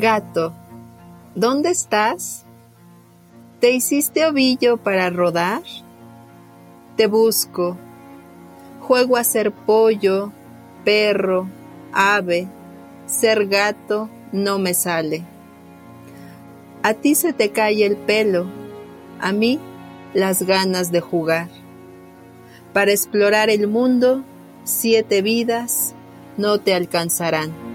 Gato, ¿dónde estás? ¿Te hiciste ovillo para rodar? Te busco. Juego a ser pollo, perro, ave, ser gato no me sale. A ti se te cae el pelo, a mí las ganas de jugar. Para explorar el mundo, siete vidas no te alcanzarán.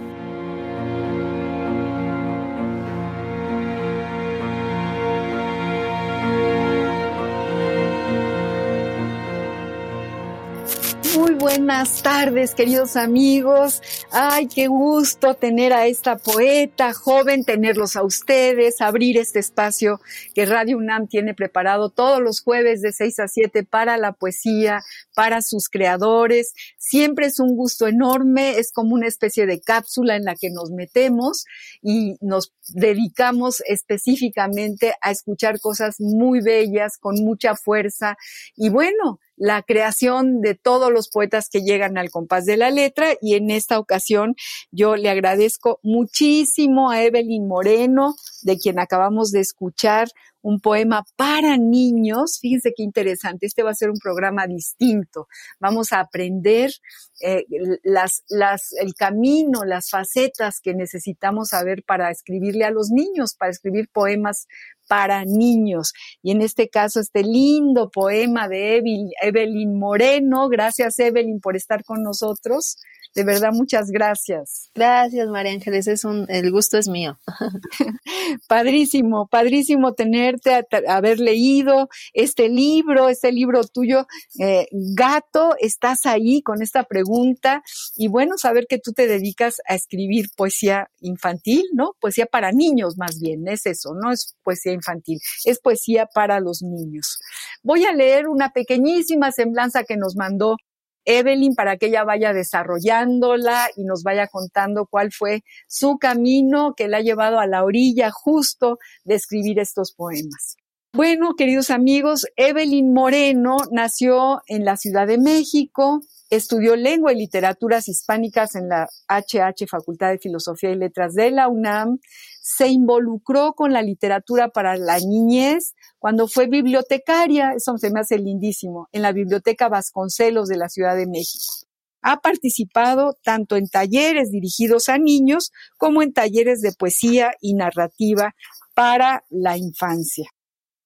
Buenas tardes, queridos amigos. Ay, qué gusto tener a esta poeta joven, tenerlos a ustedes, abrir este espacio que Radio UNAM tiene preparado todos los jueves de 6 a 7 para la poesía, para sus creadores. Siempre es un gusto enorme, es como una especie de cápsula en la que nos metemos y nos dedicamos específicamente a escuchar cosas muy bellas, con mucha fuerza. Y bueno, la creación de todos los poetas que llegan al compás de la letra y en esta ocasión yo le agradezco muchísimo a Evelyn Moreno, de quien acabamos de escuchar un poema para niños. Fíjense qué interesante, este va a ser un programa distinto. Vamos a aprender eh, el camino, las facetas que necesitamos saber para escribirle a los niños, para escribir poemas para niños. Y en este caso, este lindo poema de Evelyn Moreno. Gracias, Evelyn, por estar con nosotros. De verdad, muchas gracias. Gracias, María Ángeles. Es un, el gusto es mío. padrísimo, padrísimo tenerte, haber leído este libro, este libro tuyo, eh, Gato. Estás ahí con esta pregunta y bueno, saber que tú te dedicas a escribir poesía infantil, ¿no? Poesía para niños, más bien, es eso, no es poesía infantil, es poesía para los niños. Voy a leer una pequeñísima semblanza que nos mandó Evelyn para que ella vaya desarrollándola y nos vaya contando cuál fue su camino que la ha llevado a la orilla justo de escribir estos poemas. Bueno, queridos amigos, Evelyn Moreno nació en la Ciudad de México, estudió lengua y literaturas hispánicas en la HH Facultad de Filosofía y Letras de la UNAM, se involucró con la literatura para la niñez cuando fue bibliotecaria, eso se me hace lindísimo, en la Biblioteca Vasconcelos de la Ciudad de México. Ha participado tanto en talleres dirigidos a niños como en talleres de poesía y narrativa para la infancia.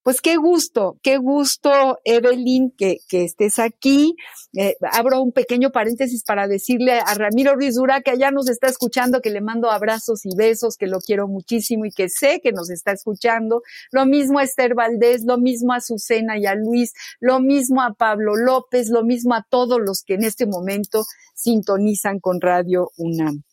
Pues qué gusto, qué gusto, Evelyn, que, que estés aquí. Eh, abro un pequeño paréntesis para decirle a Ramiro Ruiz Dura que allá nos está escuchando, que le mando abrazos y besos, que lo quiero muchísimo y que sé que nos está escuchando. Lo mismo a Esther Valdés, lo mismo a Azucena y a Luis, lo mismo a Pablo López, lo mismo a todos los que en este momento sintonizan con Radio UNAM.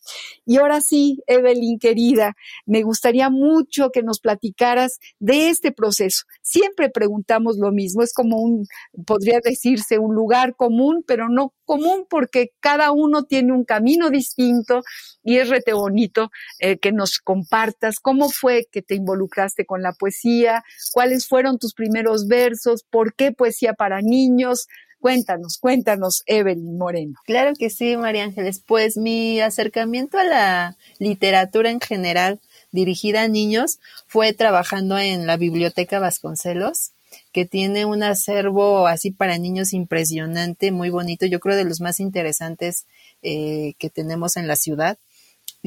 Y ahora sí, Evelyn querida, me gustaría mucho que nos platicaras de este proceso. Siempre preguntamos lo mismo, es como un, podría decirse, un lugar común, pero no común porque cada uno tiene un camino distinto y es rete bonito eh, que nos compartas cómo fue que te involucraste con la poesía, cuáles fueron tus primeros versos, por qué poesía para niños, Cuéntanos, cuéntanos, Evelyn Moreno. Claro que sí, María Ángeles. Pues mi acercamiento a la literatura en general dirigida a niños fue trabajando en la Biblioteca Vasconcelos que tiene un acervo así para niños impresionante, muy bonito, yo creo de los más interesantes eh, que tenemos en la ciudad.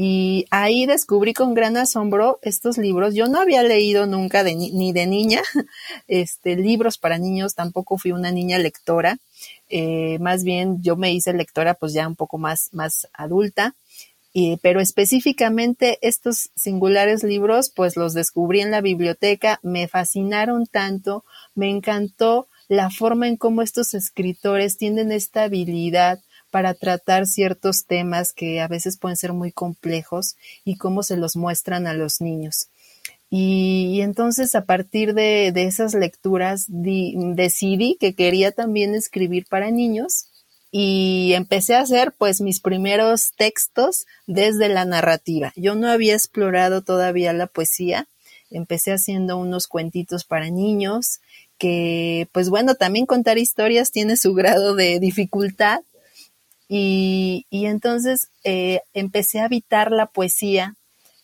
Y ahí descubrí con gran asombro estos libros. Yo no había leído nunca ni de niña este, libros para niños, tampoco fui una niña lectora. Eh, más bien yo me hice lectora pues ya un poco más, más adulta. pero específicamente estos singulares libros pues los descubrí en la biblioteca, me fascinaron tanto, me encantó la forma en cómo estos escritores tienen esta habilidad para tratar ciertos temas que a veces pueden ser muy complejos y cómo se los muestran a los niños. Y, entonces a partir de, esas lecturas decidí que quería también escribir para niños y empecé a hacer pues mis primeros textos desde la narrativa. Yo no había explorado todavía la poesía, empecé haciendo unos cuentitos para niños que pues bueno, también contar historias tiene su grado de dificultad y, entonces eh, empecé a habitar la poesía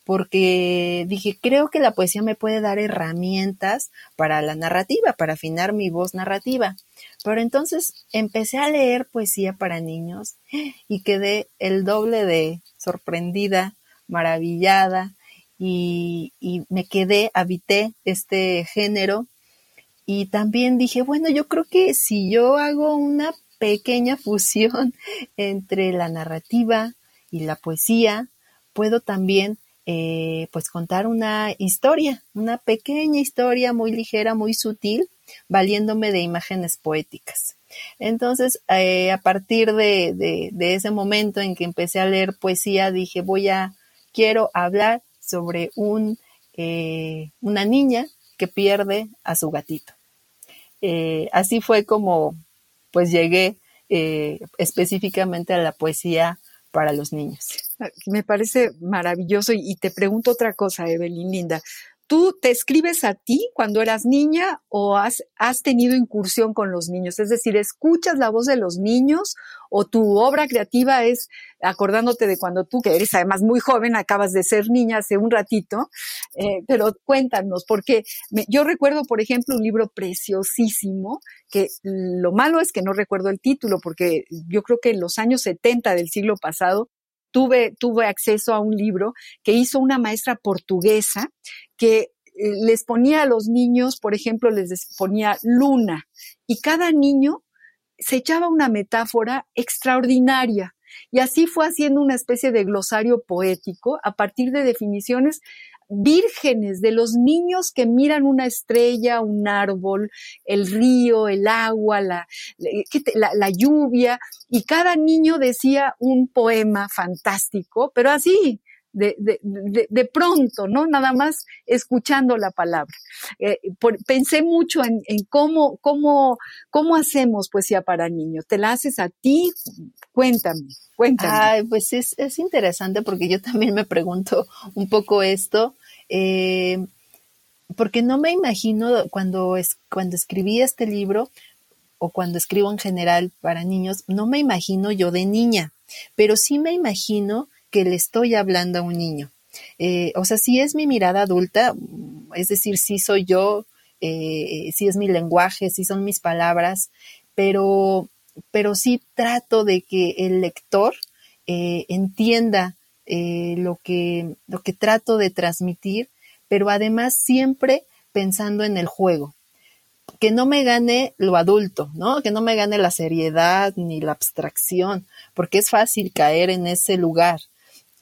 porque dije, creo que la poesía me puede dar herramientas para la narrativa, para afinar mi voz narrativa. Pero entonces empecé a leer poesía para niños y quedé el doble de sorprendida, maravillada y, y me quedé, habité este género y también dije, bueno, yo creo que si yo hago una pequeña fusión entre la narrativa y la poesía, puedo también eh, pues contar una historia, una pequeña historia muy ligera, muy sutil, valiéndome de imágenes poéticas. Entonces, eh, a partir de, ese momento en que empecé a leer poesía, dije, voy a, quiero hablar sobre un, eh, una niña que pierde a su gatito. así fue como, pues llegué específicamente a la poesía para los niños. Me parece maravilloso y te pregunto otra cosa, Evelyn Linda. ¿Tú te escribes a ti cuando eras niña o has, has tenido incursión con los niños? Es decir, ¿escuchas la voz de los niños o tu obra creativa es acordándote de cuando tú, que eres además muy joven, acabas de ser niña hace un ratito? Eh, pero cuéntanos, porque yo recuerdo, por ejemplo, un libro preciosísimo, que lo malo es que no recuerdo el título, porque yo creo que en los años 70 del siglo pasado tuve, tuve acceso a un libro que hizo una maestra portuguesa que eh, les ponía a los niños, por ejemplo, les ponía luna y cada niño se echaba una metáfora extraordinaria. Y así fue haciendo una especie de glosario poético a partir de definiciones vírgenes de los niños que miran una estrella, un árbol, el río, el agua, la, la, lluvia, y cada niño decía un poema fantástico, pero así, de, de, de, pronto, ¿no? Nada más escuchando la palabra. Eh, pensé mucho en, en, cómo, cómo, cómo hacemos poesía para niños. ¿Te la haces a ti? Cuéntame, cuéntame. Ay, pues es, es interesante porque yo también me pregunto un poco esto. Eh, porque no me imagino cuando, es, cuando escribí este libro o cuando escribo en general para niños, no me imagino yo de niña, pero sí me imagino que le estoy hablando a un niño. Eh, o sea, si es mi mirada adulta, es decir, si soy yo, eh, si es mi lenguaje, si son mis palabras, pero, pero sí trato de que el lector eh, entienda lo, que, lo que trato de transmitir, pero además siempre pensando en el juego que no me gane lo adulto, ¿no? Que no me gane la seriedad ni la abstracción, porque es fácil caer en ese lugar.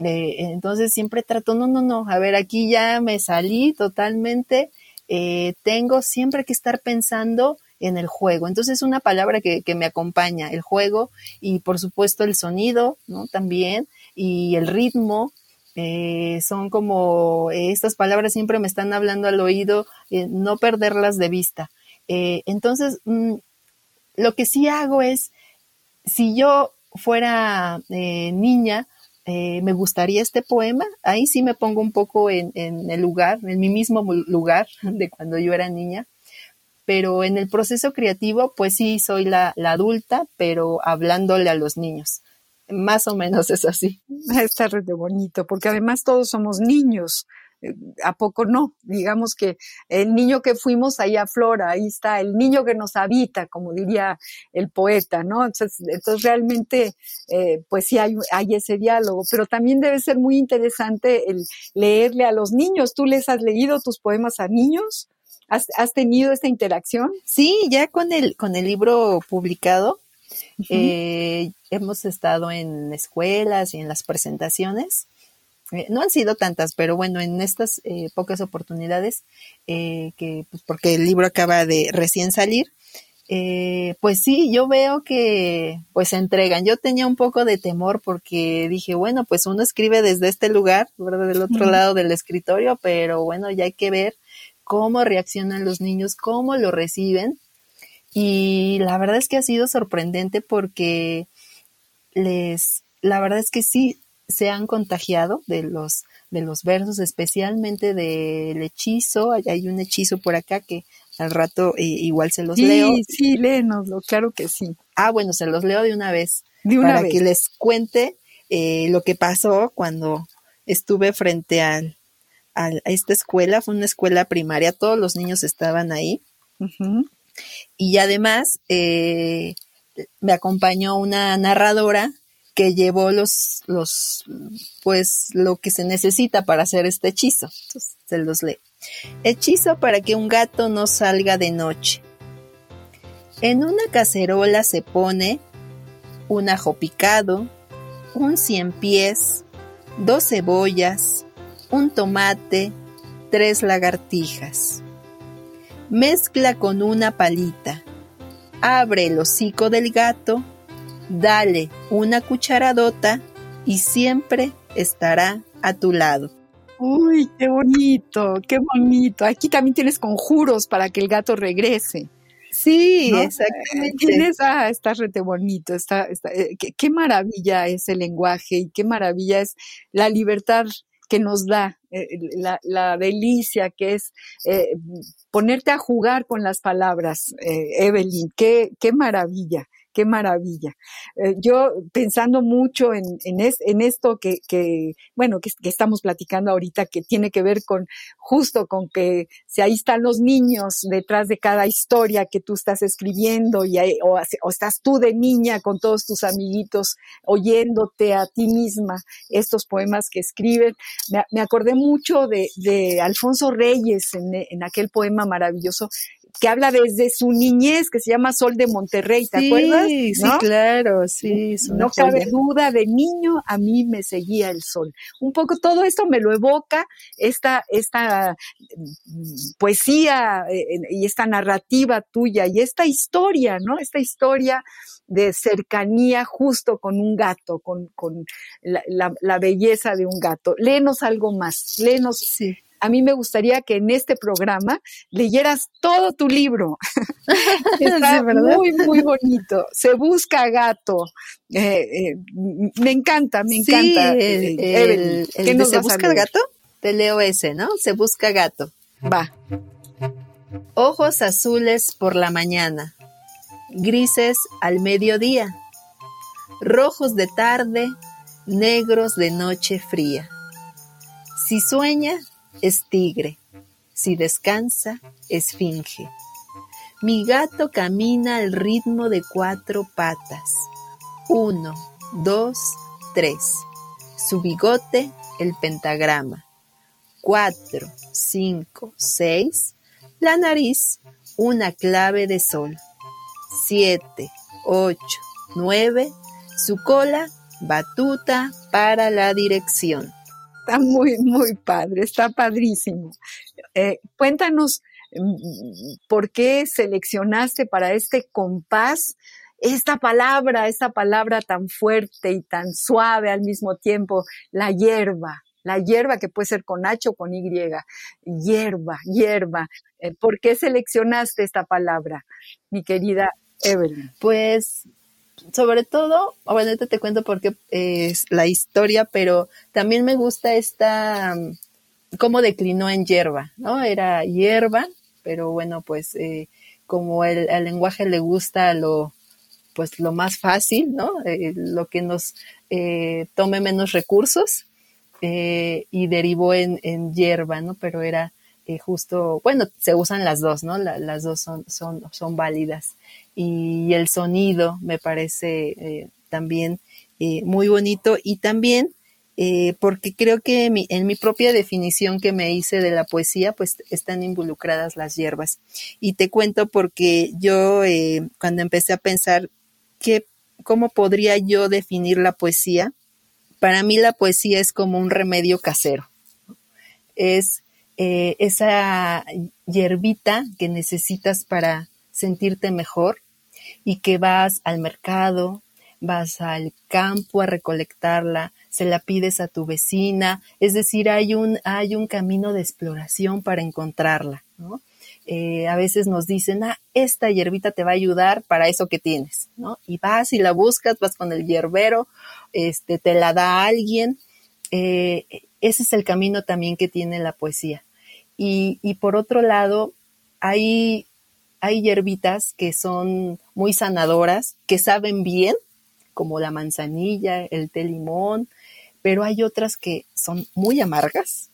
Eh, entonces siempre trato, no, no, no, a ver, aquí ya me salí totalmente, eh, tengo siempre que estar pensando en el juego. Entonces es una palabra que, que, me acompaña, el juego y por supuesto el sonido, ¿no? También, y el ritmo. Eh, son como estas palabras siempre me están hablando al oído, no perderlas de vista. entonces, mm, lo que sí hago es, si yo fuera niña, eh, me gustaría este poema, ahí sí me pongo un poco en, el lugar, en mi mismo lugar de cuando yo era niña, pero en el proceso creativo, pues sí, soy la, la adulta, pero hablándole a los niños. Más o menos es así. Está re bonito, porque además todos somos niños. ¿A poco no? Digamos que el niño que fuimos ahí aflora, ahí está, el niño que nos habita, como diría el poeta, ¿no? Entonces, realmente, eh, pues sí hay, hay ese diálogo, pero también debe ser muy interesante el leerle a los niños. ¿Tú les has leído tus poemas a niños? ¿Has, tenido esta interacción? Sí, ya con el, con el libro publicado, eh, hemos estado en escuelas y en las presentaciones eh, no han sido tantas, pero bueno, en estas eh, pocas oportunidades, eh, que pues porque el libro acaba de recién salir, pues sí, yo veo que pues se entregan. Yo tenía un poco de temor porque dije, bueno, pues uno escribe desde este lugar, ¿verdad? Del otro lado del escritorio, pero bueno, ya hay que ver cómo reaccionan los niños, cómo lo reciben. Y la verdad es que ha sido sorprendente porque les, la verdad es que sí se han contagiado de los, de los versos, especialmente del hechizo. Hay un hechizo por acá que al rato eh, igual se los leo. Sí, sí, léenoslo, claro que sí. Ah, bueno, se los leo de una vez. De una para que les cuente eh, lo que pasó cuando estuve frente al, a esta escuela. Fue una escuela primaria, todos los niños estaban ahí. Y además eh, me acompañó una narradora que llevó los, los, pues, lo que se necesita para hacer este hechizo. Se los leo. Hechizo para que un gato no salga de noche. En una cacerola se pone un ajo picado, un cien pies, dos cebollas, un tomate, tres lagartijas. Mezcla con una palita. Abre el hocico del gato, dale una cucharadota y siempre estará a tu lado. Uy, qué bonito, qué bonito. Aquí también tienes conjuros para que el gato regrese. Sí, exactamente. Tienes, ah, está rete bonito, está, eh, qué, maravilla es el lenguaje y qué maravilla es la libertad que nos da, eh, la, delicia que es eh, ponerte a jugar con las palabras, Evelyn, qué, qué maravilla qué maravilla. Eh, yo pensando mucho en, en, esto que, bueno, que, estamos platicando ahorita, que tiene que ver con justo con que si ahí están los niños detrás de cada historia que tú estás escribiendo y o, estás tú de niña con todos tus amiguitos oyéndote a ti misma estos poemas que escriben. Me, acordé mucho de, Alfonso Reyes en, en aquel poema maravilloso que habla desde su niñez, que se llama Sol de Monterrey, ¿te acuerdas? Sí, claro, sí. No cabe duda, de niño a mí me seguía el sol. Un poco todo esto me lo evoca, esta, esta mm, poesía eh, y esta narrativa tuya y esta historia, ¿no? Esta historia de cercanía justo con un gato, con, con la, la, belleza de un gato. Léenos algo más, léenos sí a mí me gustaría que en este programa leyeras todo tu libro. Está muy, muy bonito. Se busca gato. Eh, eh, me encanta, me encanta. Sí, el, ¿Qué ¿Se busca gato? Te leo ese, ¿no? Se busca gato. Va. Ojos azules por la mañana, grises al mediodía, rojos de tarde, negros de noche fría. Si sueña, es tigre, si descansa, esfinge. Mi gato camina al ritmo de cuatro patas. Uno, dos, tres. Su bigote, el pentagrama. Cuatro, cinco, seis. La nariz, una clave de sol. Siete, ocho, nueve. Su cola, batuta para la dirección está muy, muy padre, está padrísimo. Eh, cuéntanos mm, por qué seleccionaste para este compás esta palabra, esta palabra tan fuerte y tan suave al mismo tiempo, la hierba. La hierba que puede ser con H o con Y. Hierba, hierba. Eh, ¿Por qué seleccionaste esta palabra, mi querida Evelyn? Pues sobre todo, bueno, te cuento porque es la historia, pero también me gusta esta, mm, cómo declinó en hierba, ¿no? Era hierba, pero bueno, pues eh, como el, lenguaje le gusta lo, pues lo más fácil, ¿no? Eh, lo que nos eh, tome menos recursos y derivó en, en hierba, ¿no? Pero era justo, bueno, se usan las dos, ¿no? las dos son, son, son válidas y el sonido me parece eh, también eh, muy bonito y también eh, porque creo que en mi propia definición que me hice de la poesía, pues están involucradas las hierbas. Y te cuento porque yo cuando empecé a pensar que, cómo podría yo definir la poesía, para mí la poesía es como un remedio casero. Es esa hierbita que necesitas para sentirte mejor y que vas al mercado, vas al campo a recolectarla, se la pides a tu vecina, es decir, hay un, hay un camino de exploración para encontrarla, ¿no? Eh, a veces nos dicen, ah, esta hierbita te va a ayudar para eso que tienes, ¿no? Y vas y la buscas, vas con el hierbero, este, te la da alguien. Eh, ese es el camino también que tiene la poesía. Y, y por otro lado, hay, hay hierbitas que son muy sanadoras, que saben bien, como la manzanilla, el té limón, pero hay otras que son muy amargas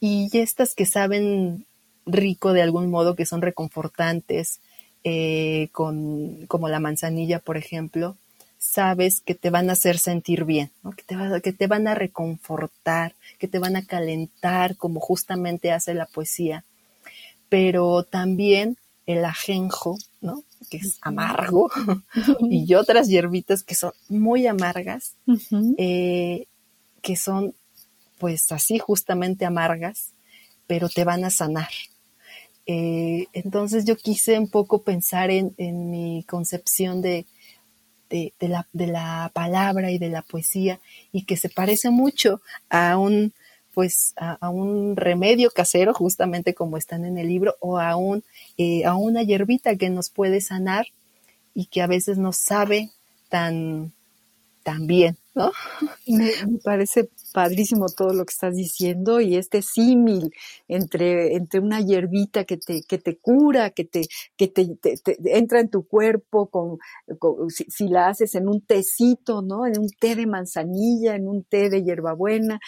y estas que saben rico de algún modo, que son reconfortantes, eh, con, como la manzanilla, por ejemplo, sabes que te van a hacer sentir bien, que, te que te van a reconfortar, que te van a calentar, como justamente hace la poesía. Pero también el ajenjo, ¿no? que es amargo, y otras hierbitas que son muy amargas, eh, que son pues así justamente amargas, pero te van a sanar. Eh, entonces yo quise un poco pensar en, mi concepción de, de, la, palabra y de la poesía y que se parece mucho a un pues a, un remedio casero justamente como están en el libro o a un eh, a una hierbita que nos puede sanar y que a veces no sabe tan tan bien ¿no? me parece padrísimo todo lo que estás diciendo y este símil entre, entre una hierbita que te, que te cura, que te, que te, entra en tu cuerpo con, si, la haces en un tecito, ¿no? En un té de manzanilla, en un té de hierbabuena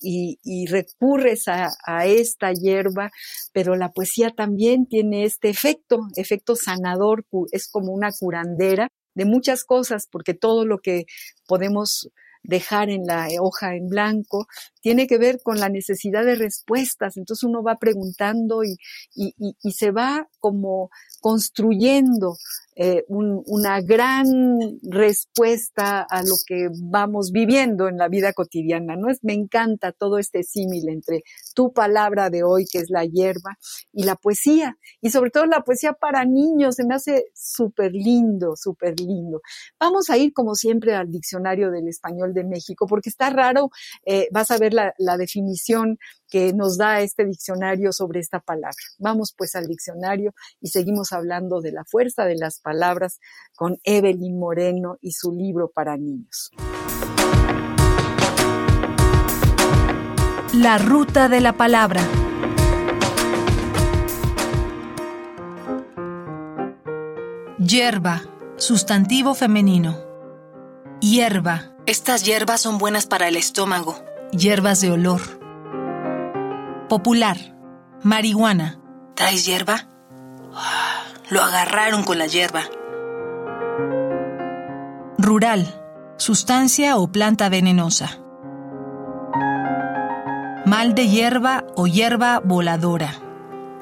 y, y recurres a, a esta hierba, pero la poesía también tiene este efecto, efecto sanador, es como una curandera de muchas cosas, porque todo lo que podemos dejar en la hoja en blanco, tiene que ver con la necesidad de respuestas. Entonces uno va preguntando y se va como construyendo eh, una gran respuesta a lo que vamos viviendo en la vida cotidiana. ¿no? Es, me encanta todo este símil entre tu palabra de hoy, que es la hierba, y la poesía, y sobre todo la poesía para niños, se me hace súper lindo, súper lindo. Vamos a ir, como siempre, al diccionario del español de México, porque está raro, eh, vas a ver la, la definición que nos da este diccionario sobre esta palabra. Vamos pues al diccionario y seguimos hablando de la fuerza de las palabras con Evelyn Moreno y su libro para niños. La ruta de la palabra. Hierba, sustantivo femenino. Hierba. Estas hierbas son buenas para el estómago. Hierbas de olor Popular. Marihuana. ¿Traes hierba? Lo agarraron con la hierba. Rural. Sustancia o planta venenosa. Mal de hierba o hierba voladora.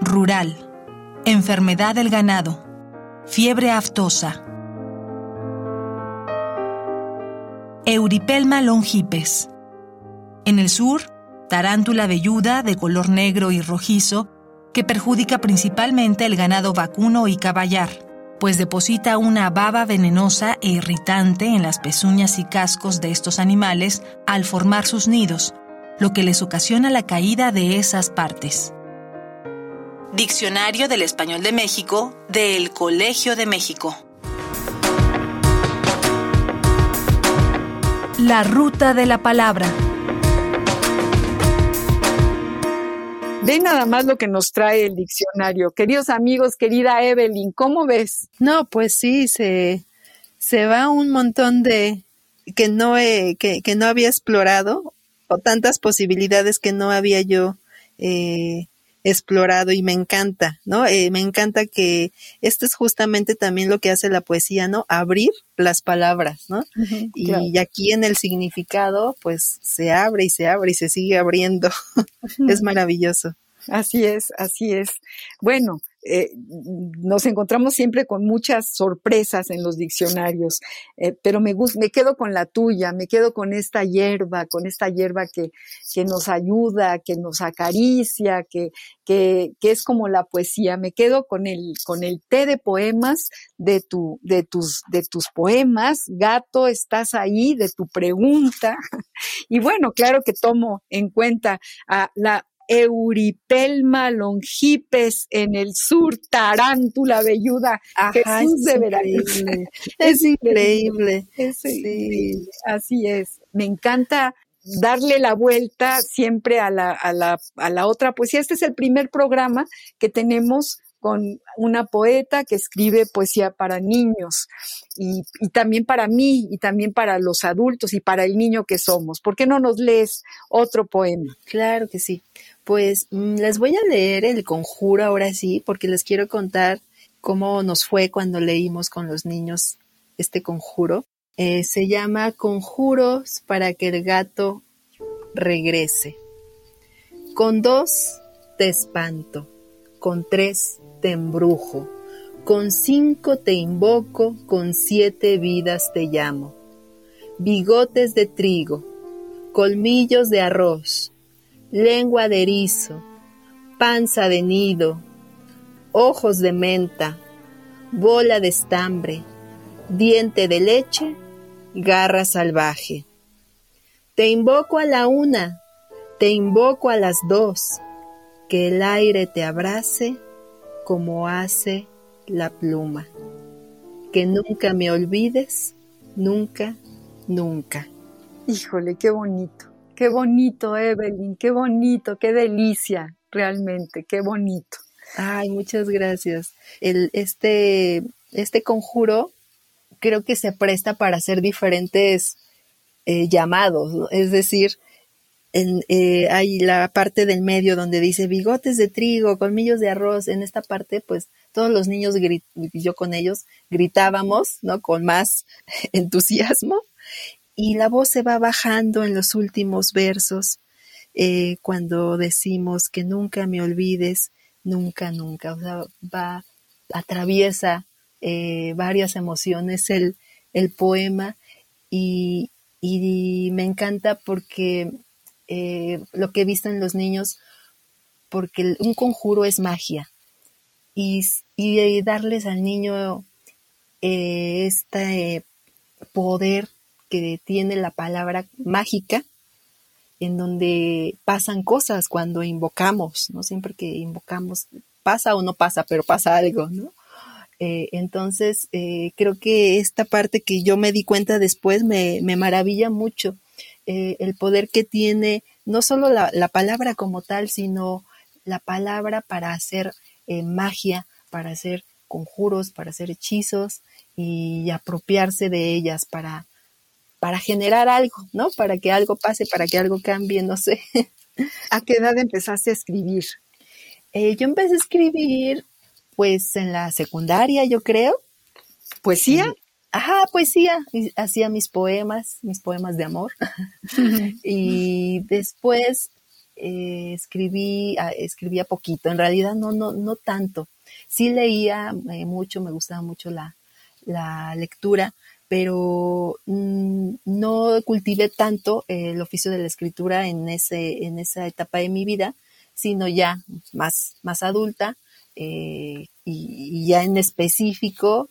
Rural. Enfermedad del ganado. Fiebre aftosa. Euripelma longipes. En el sur, tarántula velluda de color negro y rojizo que perjudica principalmente el ganado vacuno y caballar, pues deposita una baba venenosa e irritante en las pezuñas y cascos de estos animales al formar sus nidos, lo que les ocasiona la caída de esas partes. Diccionario del Español de México del Colegio de México. La ruta de la palabra. Ve nada más lo que nos trae el diccionario. Queridos amigos, querida Evelyn, ¿cómo ves? No, pues sí, se, se va un montón de que no, he, que, que no había explorado o tantas posibilidades que no había yo eh, explorado y me encanta, ¿no? Eh, me encanta que esto es justamente también lo que hace la poesía, ¿no? Abrir las palabras, ¿no? y, aquí en el significado, pues se abre y se abre y se sigue abriendo. es maravilloso. Así es, así es. Bueno, eh, nos encontramos siempre con muchas sorpresas en los diccionarios, eh, pero me, me quedo con la tuya, me quedo con esta hierba, con esta hierba que, que nos ayuda, que nos acaricia, que, que, que, es como la poesía. Me quedo con el, con el té de poemas de, tu, de, tus, de tus poemas. Gato, estás ahí, de tu pregunta. Y bueno, claro que tomo en cuenta a la Euripelma longipes en el sur, tarántula velluda, Jesús de increíble. Es, increíble. Es increíble. Así es. Me encanta darle la vuelta siempre a la, a la, a la otra poesía. Este es el primer programa que tenemos con una poeta que escribe poesía para niños y, también para mí y también para los adultos y para el niño que somos. ¿Por qué no nos lees otro poema? Claro que sí. Pues mm, les voy a leer el conjuro ahora sí, porque les quiero contar cómo nos fue cuando leímos con los niños este conjuro. Eh, se llama Conjuros para que el gato regrese. Con dos te espanto, con tres te embrujo, con cinco te invoco, con siete vidas te llamo. Bigotes de trigo, colmillos de arroz, lengua de erizo, panza de nido, ojos de menta, bola de estambre, diente de leche, garra salvaje. Te invoco a la una, te invoco a las dos, que el aire te abrace como hace la pluma. Que nunca me olvides, nunca, nunca. Híjole, qué bonito, qué bonito, Evelyn, qué bonito, qué delicia, realmente, qué bonito. Ay, muchas gracias. El, este, este conjuro creo que se presta para hacer diferentes eh, llamados, es decir, en, eh, hay la parte del medio donde dice bigotes de trigo, colmillos de arroz. En esta parte, pues todos los niños, yo con ellos, gritábamos, ¿no? Con más entusiasmo. Y la voz se va bajando en los últimos versos, eh, cuando decimos que nunca me olvides, nunca, nunca. O sea, va, atraviesa eh, varias emociones el, el poema y me encanta porque eh, lo que he visto en los niños, porque un conjuro es magia. Y, y darles al niño eh, este poder que tiene la palabra mágica, en donde pasan cosas cuando invocamos, ¿no? Siempre que invocamos, pasa o no pasa, pero pasa algo, ¿no? Eh, entonces, creo que esta parte que yo me di cuenta después me, me maravilla mucho eh, el poder que tiene no solo la, palabra como tal, sino la palabra para hacer eh, magia, para hacer conjuros, para hacer hechizos y apropiarse de ellas para, para generar algo, ¿no? Para que algo pase, para que algo cambie, no sé. ¿A qué edad empezaste a escribir? Eh, yo empecé a escribir pues en la secundaria, yo creo. ¿Poesía? Ajá, poesía. Hacía mis poemas, mis poemas de amor. y después eh, escribí, ah, escribía poquito. En realidad no, no, no tanto. Sí leía eh, mucho, me gustaba mucho la, la lectura, pero mm, no cultivé tanto el oficio de la escritura en, ese, en esa etapa de mi vida, sino ya más, más adulta. Eh, y, ya en específico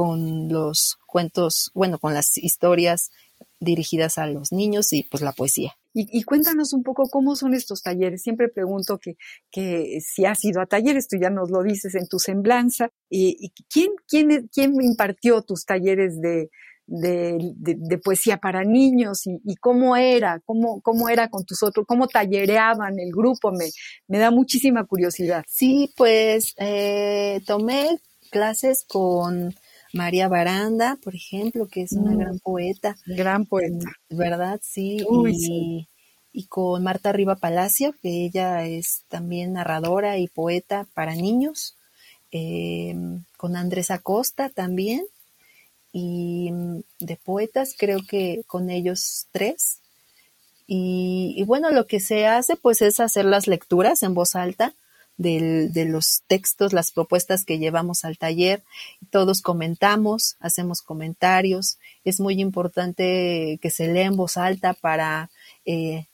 con los cuentos, bueno, con las historias dirigidas a los niños y pues la poesía. Y, cuéntanos un poco cómo son estos talleres. Siempre pregunto que, que si has ido a talleres, tú ya nos lo dices en tu semblanza. ¿Y, quién, quién, quién impartió tus talleres de, de, poesía para niños y, cómo era, cómo, cómo era con tus otros, cómo tallereaban el grupo? Me, me da muchísima curiosidad. Sí, pues eh, tomé clases con María Baranda, por ejemplo, que es una mm. gran poeta. Gran poeta. ¿Verdad? Sí. y, con Marta Riva Palacio, que ella es también narradora y poeta para niños. Em, con Andrés Acosta también. Y mm, de poetas, creo que con ellos tres. Y, y, bueno, lo que se hace pues es hacer las lecturas en voz alta de los textos, las propuestas que llevamos al taller. Todos comentamos, hacemos comentarios. Es muy importante que se lea en voz alta para, eh,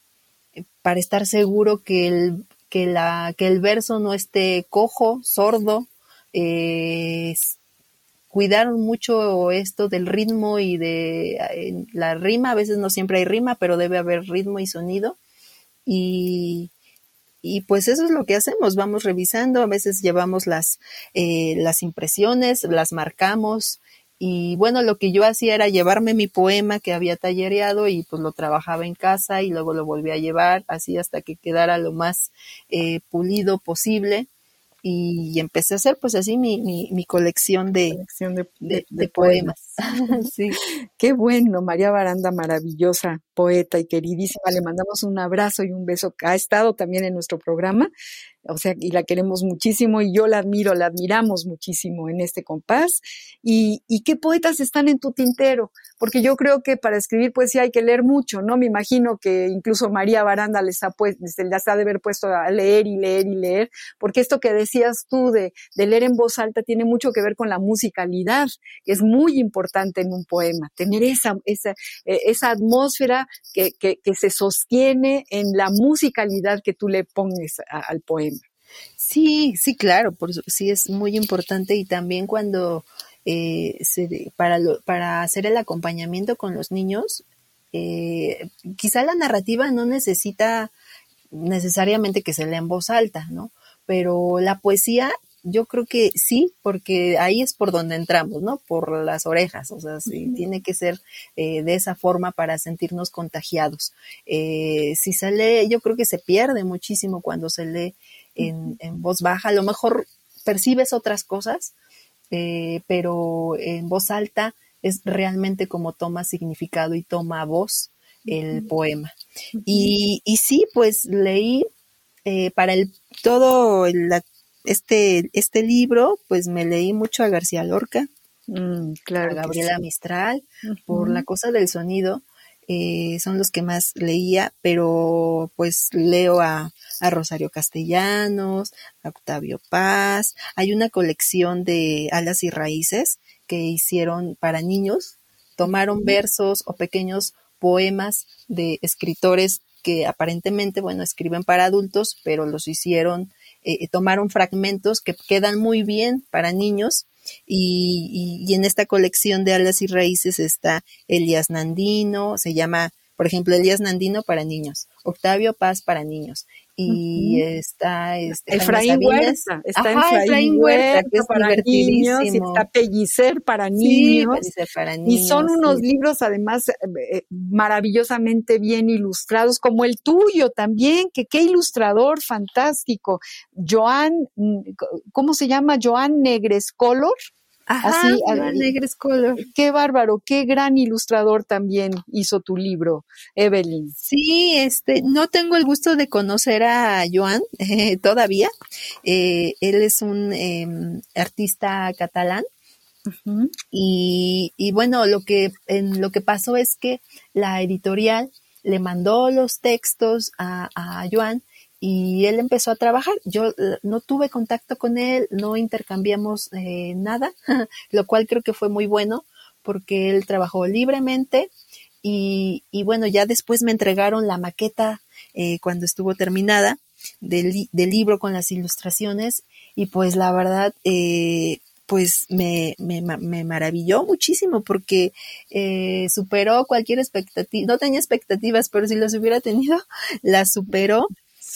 para estar seguro que el, que, la, que el verso no esté cojo, sordo. Eh, cuidaron mucho esto del ritmo y de la rima. A veces no siempre hay rima, pero debe haber ritmo y sonido. Y, y pues eso es lo que hacemos, vamos revisando, a veces llevamos las, eh, las impresiones, las marcamos y bueno, lo que yo hacía era llevarme mi poema que había tallereado y pues lo trabajaba en casa y luego lo volví a llevar así hasta que quedara lo más eh, pulido posible y empecé a hacer pues así mi, mi, colección de, de, poemas. sí. Qué bueno, María Baranda, maravillosa poeta y queridísima. Le mandamos un abrazo y un beso. Ha estado también en nuestro programa o sea, y la queremos muchísimo y yo la admiro, la admiramos muchísimo en este compás. ¿Y, y qué poetas están en tu tintero? Porque yo creo que para escribir poesía hay que leer mucho, ¿no? Me imagino que incluso María Baranda les ha, pues, les ha de haber puesto a leer y leer y leer, porque esto que decías tú de, de leer en voz alta tiene mucho que ver con la musicalidad, que es muy importante en un poema, tener esa, esa, eh, esa atmósfera que, que, que se sostiene en la musicalidad que tú le pones al poema. Sí, sí, claro, por, sí es muy importante y también cuando eh, se, para, para hacer el acompañamiento con los niños, eh, quizá la narrativa no necesita necesariamente que se lea en voz alta, ¿no? Pero la poesía yo creo que sí, porque ahí es por donde entramos, ¿no? Por las orejas, o sea, sí, tiene que ser eh, de esa forma para sentirnos contagiados. Eh, si se lee, yo creo que se pierde muchísimo cuando se lee en, voz baja, a lo mejor percibes otras cosas, eh, pero en voz alta es realmente como toma significado y toma voz el poema. Y, y sí, pues leí para el todo la este, este libro, pues me leí mucho a García Lorca, mm, a Gabriela Mistral, por la cosa del sonido, eh, son los que más leía, pero pues leo a, a, Rosario Castellanos, a Octavio Paz, hay una colección de alas y raíces que hicieron para niños, tomaron versos o pequeños poemas de escritores que aparentemente, bueno, escriben para adultos, pero los hicieron eh, tomaron fragmentos que quedan muy bien para niños y, y, en esta colección de alas y raíces está Elias Nandino, se llama, por ejemplo, Elías Nandino para niños, Octavio Paz para niños, y está este, Efraín Huerta, está Efraín, Huerta, que es para niños, está Pellicer para niños, y son unos libros además eh, eh, maravillosamente bien ilustrados, como el tuyo también, que qué ilustrador fantástico, Joan, mm, ¿cómo se llama? Joan Negres Color. Ajá, Así, Negres Color. Qué bárbaro, qué gran ilustrador también hizo tu libro, Evelyn. Sí, este, no tengo el gusto de conocer a Joan eh, todavía. Eh, él es un em, artista catalán. y, y, bueno, lo que, en, lo que pasó es que la editorial le mandó los textos a, a Joan y él empezó a trabajar. Yo eh, no tuve contacto con él, no intercambiamos eh, nada, lo cual creo que fue muy bueno porque él trabajó libremente y, y bueno, ya después me entregaron la maqueta eh, cuando estuvo terminada del, del, libro con las ilustraciones y pues la verdad, eh, pues me, me, me, maravilló muchísimo porque eh, superó cualquier expectativa, no tenía expectativas, pero si las hubiera tenido, las superó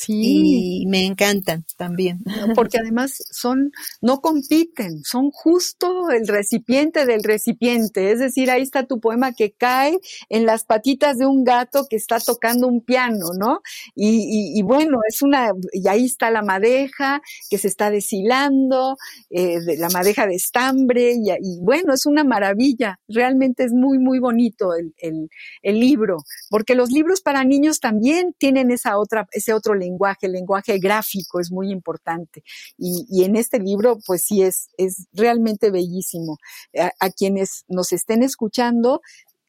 Sí. Y me encantan también. Porque además son, no compiten, son justo el recipiente del recipiente. Es decir, ahí está tu poema que cae en las patitas de un gato que está tocando un piano, ¿no? Y, y, bueno, es una, y ahí está la madeja que se está deshilando, eh, de la madeja de estambre, y, y, bueno, es una maravilla. Realmente es muy, muy bonito el, el, el libro, porque los libros para niños también tienen esa otra, ese otro lenguaje lenguaje, el lenguaje gráfico es muy importante. Y, en este libro, pues sí, es, realmente bellísimo. A, quienes nos estén escuchando,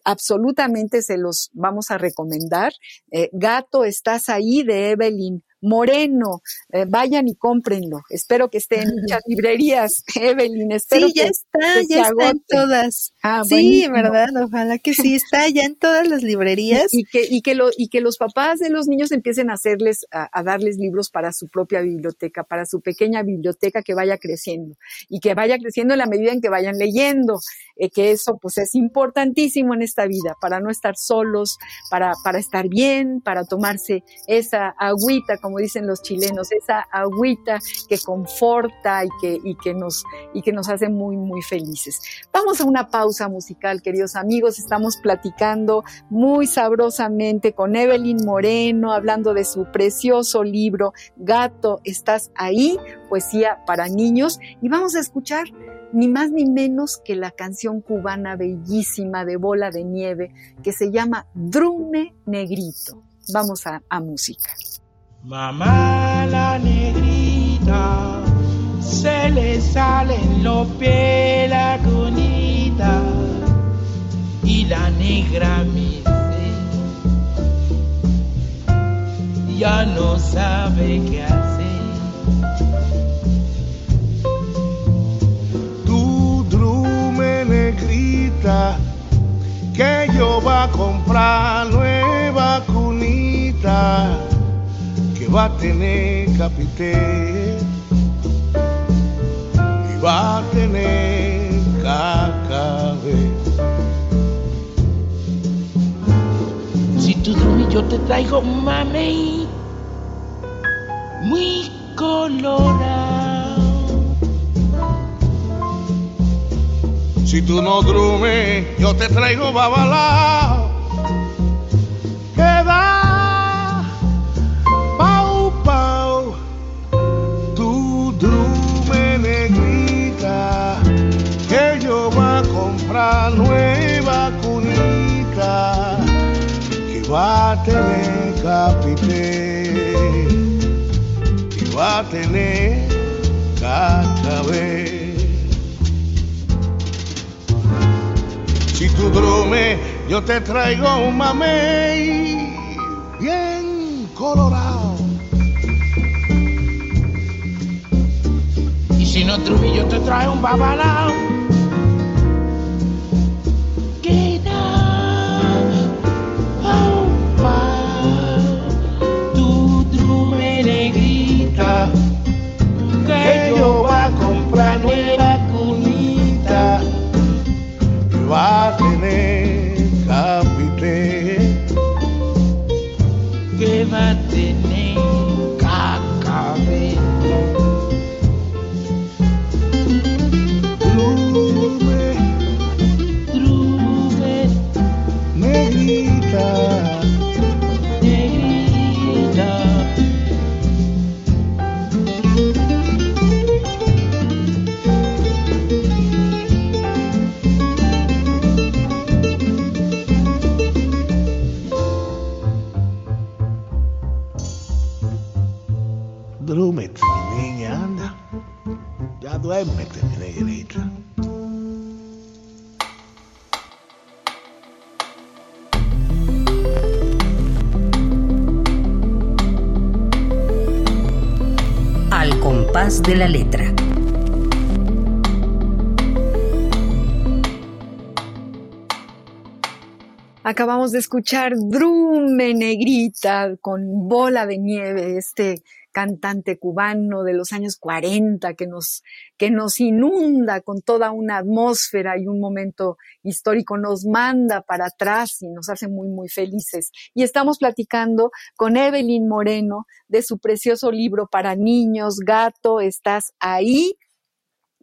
absolutamente se los vamos a recomendar. Eh, Gato, estás ahí de Evelyn Moreno. Eh, vayan y cómprenlo. Espero que esté en muchas librerías, Evelyn. Espero sí, ya está, ya está en todas. Ah, sí, verdad, ojalá que sí, está ya en todas las librerías. Y, que, y, que, lo, y que los papás de los niños empiecen a hacerles, a, darles libros para su propia biblioteca, para su pequeña biblioteca que vaya creciendo y que vaya creciendo en la medida en que vayan leyendo, eh, que eso pues es importantísimo en esta vida, para no estar solos, para, para estar bien, para tomarse esa agüita, como dicen los chilenos, esa agüita que conforta y que, y que, nos, y que nos hace muy, muy felices. Vamos a una pausa musical, queridos amigos. Estamos platicando muy sabrosamente con Evelyn Moreno, hablando de su precioso libro, Gato, ¿estás ahí? Poesía para niños. Y vamos a escuchar ni más ni menos que la canción cubana bellísima de Bola de Nieve que se llama Drume Negrito. Vamos a, música. Mamá la negrita, se le salen los pies la cunita y la negra me ya no sabe qué hacer. Tu drume negrita que yo va a comprar nueva cunita va a tener capité y va a tener cacabé. Si tú y yo te traigo mami muy colorado. Si tú no drumes, yo te traigo babalao. Nueva cunita, que va a tener capité, que va a tener cacabé. Si tú drume, yo te traigo un mamey bien colorado. Y si no drume, yo te traigo un babalao. Que yo va a comprar nueva cunita va a tener capité. Que va a tener Acabamos de escuchar Drume Negrita con Bola de Nieve, este cantante cubano de los años 40 que nos, que nos inunda con toda una atmósfera y un momento histórico, nos manda para atrás y nos hace muy, muy felices. Y estamos platicando con Evelyn Moreno de su precioso libro para niños, Gato, ¿estás ahí?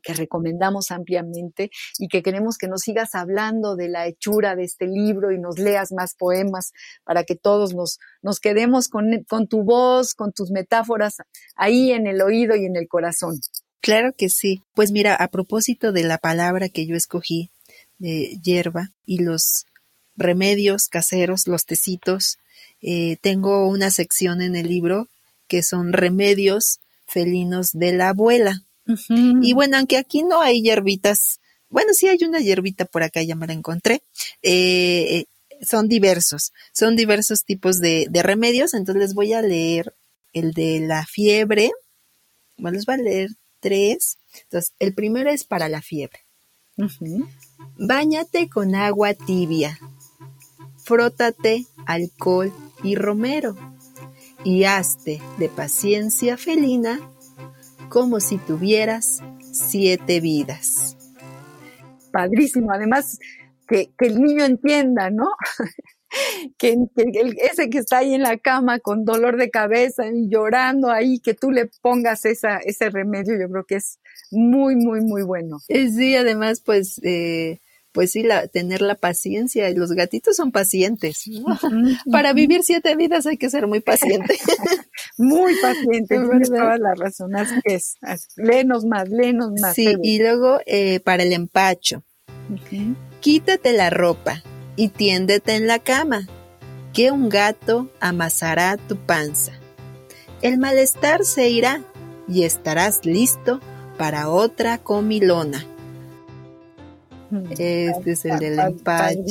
Que recomendamos ampliamente y que queremos que nos sigas hablando de la hechura de este libro y nos leas más poemas para que todos nos, nos quedemos con, con tu voz, con tus metáforas ahí en el oído y en el corazón. Claro que sí. Pues mira, a propósito de la palabra que yo escogí, de hierba y los remedios caseros, los tecitos, eh, tengo una sección en el libro que son remedios felinos de la abuela. Y bueno, aunque aquí no hay hierbitas, bueno, sí hay una hierbita por acá, ya me la encontré. Eh, son diversos, son diversos tipos de, de remedios, entonces les voy a leer el de la fiebre. Bueno, les voy a leer tres. Entonces, el primero es para la fiebre. Báñate con agua tibia. Frótate alcohol y romero. Y hazte de paciencia felina como si tuvieras siete vidas. Padrísimo. Además, que, que el niño entienda, ¿no? que, ese que está ahí en la cama con dolor de cabeza y llorando ahí, que tú le pongas esa, ese remedio, yo creo que es muy, muy, muy bueno. Sí, además, pues, eh, pues sí, la, tener la paciencia. Los gatitos son pacientes. Para vivir siete vidas hay que ser muy paciente. muy paciente, tienes toda la razón. Así es. Lenos más, lenos más. Sí, y luego eh, para el empacho. Quítate la ropa y tiéndete en la cama, que un gato amasará tu panza. El malestar se irá y estarás listo para otra comilona. Este es el del empacho.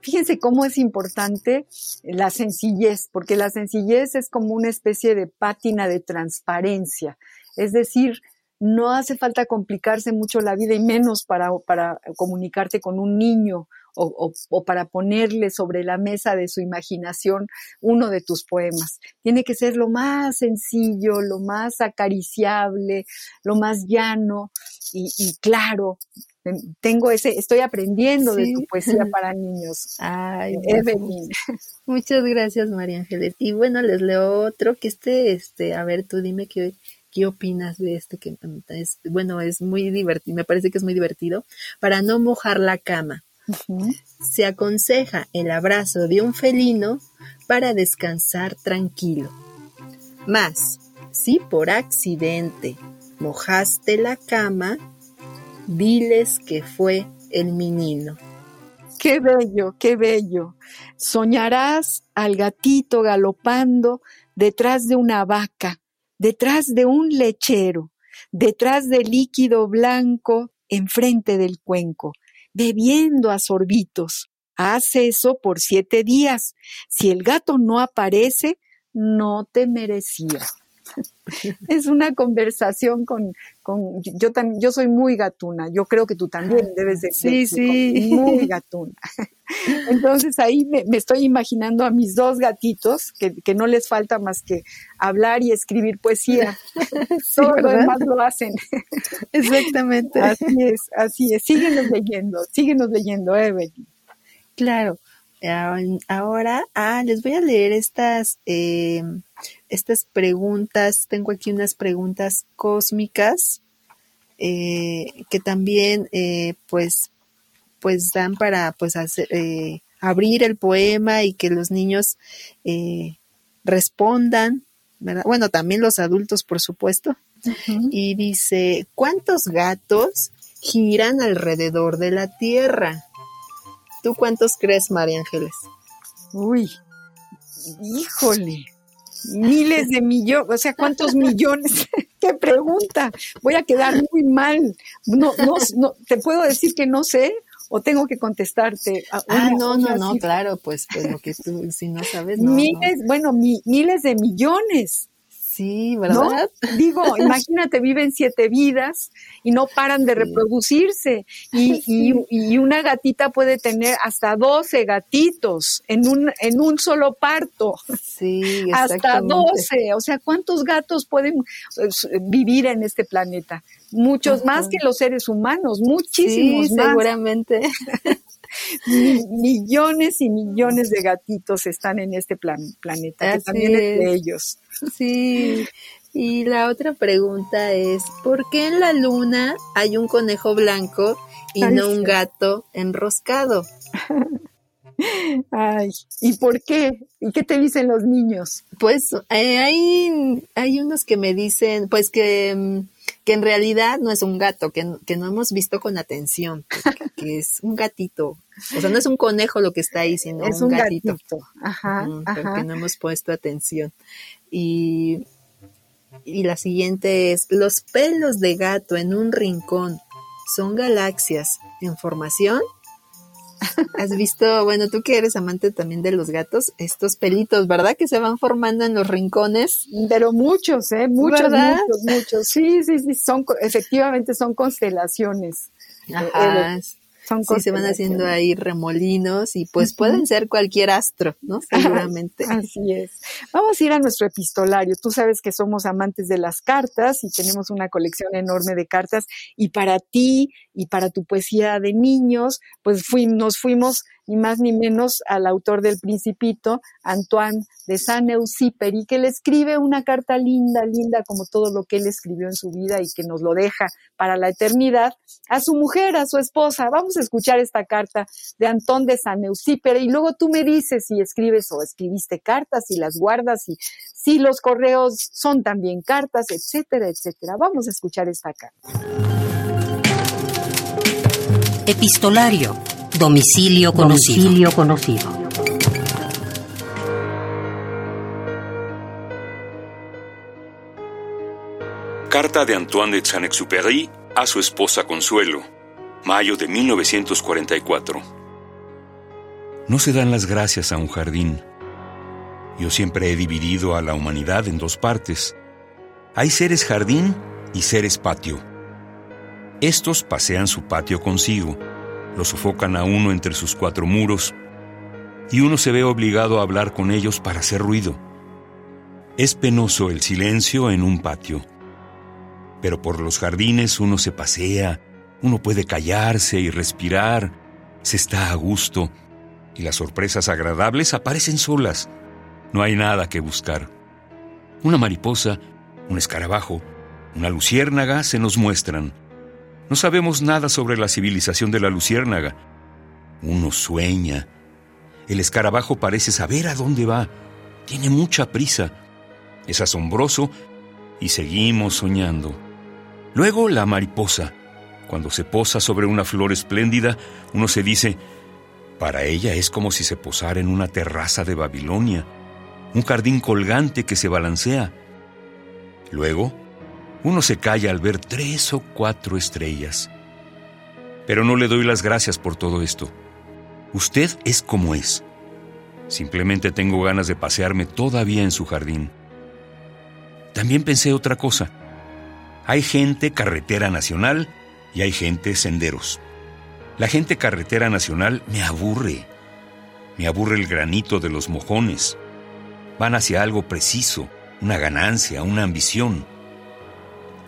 Fíjense cómo es importante la sencillez, porque la sencillez es como una especie de pátina de transparencia. Es decir, no hace falta complicarse mucho la vida y menos para, para comunicarte con un niño o, o, para ponerle sobre la mesa de su imaginación uno de tus poemas. Tiene que ser lo más sencillo, lo más acariciable, lo más llano y, claro. Tengo ese, estoy aprendiendo de tu poesía para niños. Ay, Evelyn. Muchas gracias, María Ángeles. Y bueno, les leo otro que este, este, a ver, tú dime qué, qué opinas de este que es, bueno, es muy divertido, me parece que es muy divertido, para no mojar la cama. Se aconseja el abrazo de un felino para descansar tranquilo. Mas, si por accidente mojaste la cama, diles que fue el menino. Qué bello, qué bello. Soñarás al gatito galopando detrás de una vaca, detrás de un lechero, detrás del líquido blanco enfrente del cuenco bebiendo a sorbitos. Haz eso por siete días. Si el gato no aparece, no te merecía. es una conversación con, con yo también, yo soy muy gatuna, yo creo que tú también debes de ser muy gatuna. Entonces ahí me, estoy imaginando a mis dos gatitos, que, que, no les falta más que hablar y escribir poesía. Todo lo demás lo hacen. Exactamente. Así es, así es. Síguenos leyendo, síguenos leyendo, Evelyn. Claro. Ahora, ah, les voy a leer estas, eh, estas preguntas. Tengo aquí unas preguntas cósmicas eh, que también, eh, pues, pues dan para, pues, hacer, abrir el poema y que los niños respondan, Bueno, también los adultos, por supuesto. Y dice, ¿cuántos gatos giran alrededor de la Tierra? ¿Tú cuántos crees, María Ángeles? Uy, híjole, miles de millones, o sea, ¿cuántos millones? ¿Qué pregunta? Voy a quedar muy mal. No, no, no, te puedo decir que no sé o tengo que contestarte. ah, no, no, no, claro, pues, pues lo que tú, si no sabes, no. Miles, bueno, miles de millones. Sí, ¿verdad? Digo, imagínate, viven siete vidas y no paran de reproducirse. Y, y, una gatita puede tener hasta 12 gatitos en un, en un solo parto. Sí, Hasta 12. O sea, ¿cuántos gatos pueden pues, vivir en este planeta? Muchos más que los seres humanos, muchísimos sí, Seguramente. millones y millones de gatitos están en este planeta, que también es de ellos. Sí. Y la otra pregunta es, ¿por qué en la luna hay un conejo blanco y no un gato enroscado? Ay, ¿y por qué? ¿Y qué te dicen los niños? Pues eh, hay, hay unos que me dicen, pues que mm, que en realidad no es un gato, que, que no hemos visto con atención, que, es un gatito. O sea, no es un conejo lo que está ahí, sino es un, gatito. Ajá, Que no hemos puesto atención. Y, y la siguiente es, los pelos de gato en un rincón son galaxias en formación. Has visto, bueno, tú que eres amante también de los gatos, estos pelitos, ¿verdad? Que se van formando en los rincones. Pero muchos, ¿eh? Muchos, muchos, muchos. Sí, sí, sí, son, efectivamente son constelaciones. Eh, Ajá. Son sí, se van haciendo ahí remolinos y pues pueden ser cualquier astro, ¿no? Seguramente. Así es. Vamos a ir a nuestro epistolario. Tú sabes que somos amantes de las cartas y tenemos una colección enorme de cartas y para ti y para tu poesía de niños, pues nos fuimos ni más ni menos al autor del Principito, Antoine de Saint-Exupéry, que le escribe una carta linda, linda, como todo lo que él escribió en su vida y que nos lo deja para la eternidad, a su mujer, a su esposa. Vamos a escuchar esta carta de Antoine de Saint-Exupéry y luego tú me dices si escribes o escribiste cartas, si las guardas, y si los correos son también cartas, etcétera, etcétera. Vamos a escuchar esta carta. Epistolario Domicilio conocido. conocido. Carta de Antoine de Saint-Exupéry a su esposa Consuelo, mayo de 1944. No se dan las gracias a un jardín. Yo siempre he dividido a la humanidad en dos partes. Hay seres jardín y seres patio. Estos pasean su patio consigo lo sofocan a uno entre sus cuatro muros y uno se ve obligado a hablar con ellos para hacer ruido. Es penoso el silencio en un patio, pero por los jardines uno se pasea, uno puede callarse y respirar, se está a gusto y las sorpresas agradables aparecen solas. No hay nada que buscar. Una mariposa, un escarabajo, una luciérnaga se nos muestran no sabemos nada sobre la civilización de la luciérnaga. Uno sueña. El escarabajo parece saber a dónde va. Tiene mucha prisa. Es asombroso y seguimos soñando. Luego la mariposa. Cuando se posa sobre una flor espléndida, uno se dice, para ella es como si se posara en una terraza de Babilonia, un jardín colgante que se balancea. Luego, uno se calla al ver tres o cuatro estrellas. Pero no le doy las gracias por todo esto. Usted es como es. Simplemente tengo ganas de pasearme todavía en su jardín. También pensé otra cosa. Hay gente carretera nacional y hay gente senderos. La gente carretera nacional me aburre. Me aburre el granito de los mojones. Van hacia algo preciso, una ganancia, una ambición.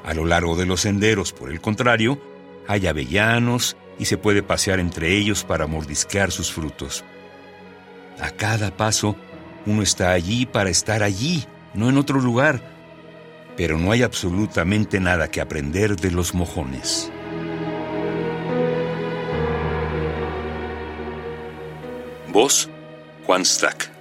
A lo largo de los senderos, por el contrario, hay avellanos y se puede pasear entre ellos para mordisquear sus frutos. A cada paso, uno está allí para estar allí, no en otro lugar. Pero no hay absolutamente nada que aprender de los mojones. Voz Juan Stack.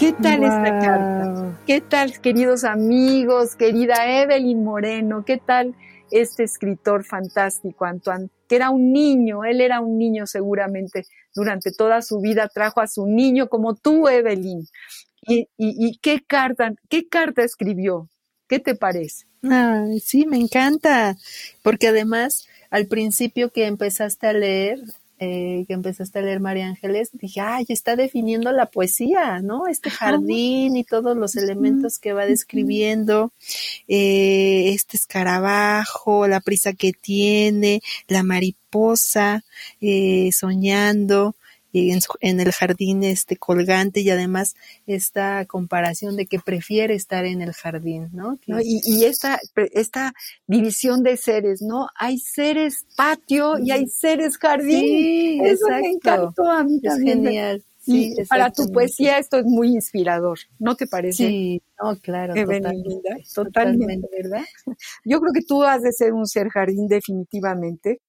¿Qué tal esta carta? ¿Qué tal, queridos amigos, querida Evelyn Moreno? ¿Qué tal este escritor fantástico, Antoine? Que era un niño, él era un niño seguramente durante toda su vida, trajo a su niño como tú, Evelyn. ¿Y, qué, carta, qué carta escribió? ¿Qué te parece? sí, me encanta, porque además al principio que empezaste a leer, eh, que empezaste a leer María Ángeles, dije, ay, está definiendo la poesía, ¿no? Este jardín y todos los elementos que va describiendo, eh, este escarabajo, la prisa que tiene, la mariposa, eh, soñando, en, en, el jardín este colgante y además esta comparación de que prefiere estar en el jardín, ¿no? Y, y, esta, esta división de seres, ¿no? Hay seres patio y hay seres jardín. Sí, Eso me encantó a mí también. genial. Sí, para tu poesía esto es muy inspirador, ¿no te parece? Sí, no, claro, totalmente, totalmente, ¿verdad? Yo creo que tú has de ser un ser jardín definitivamente,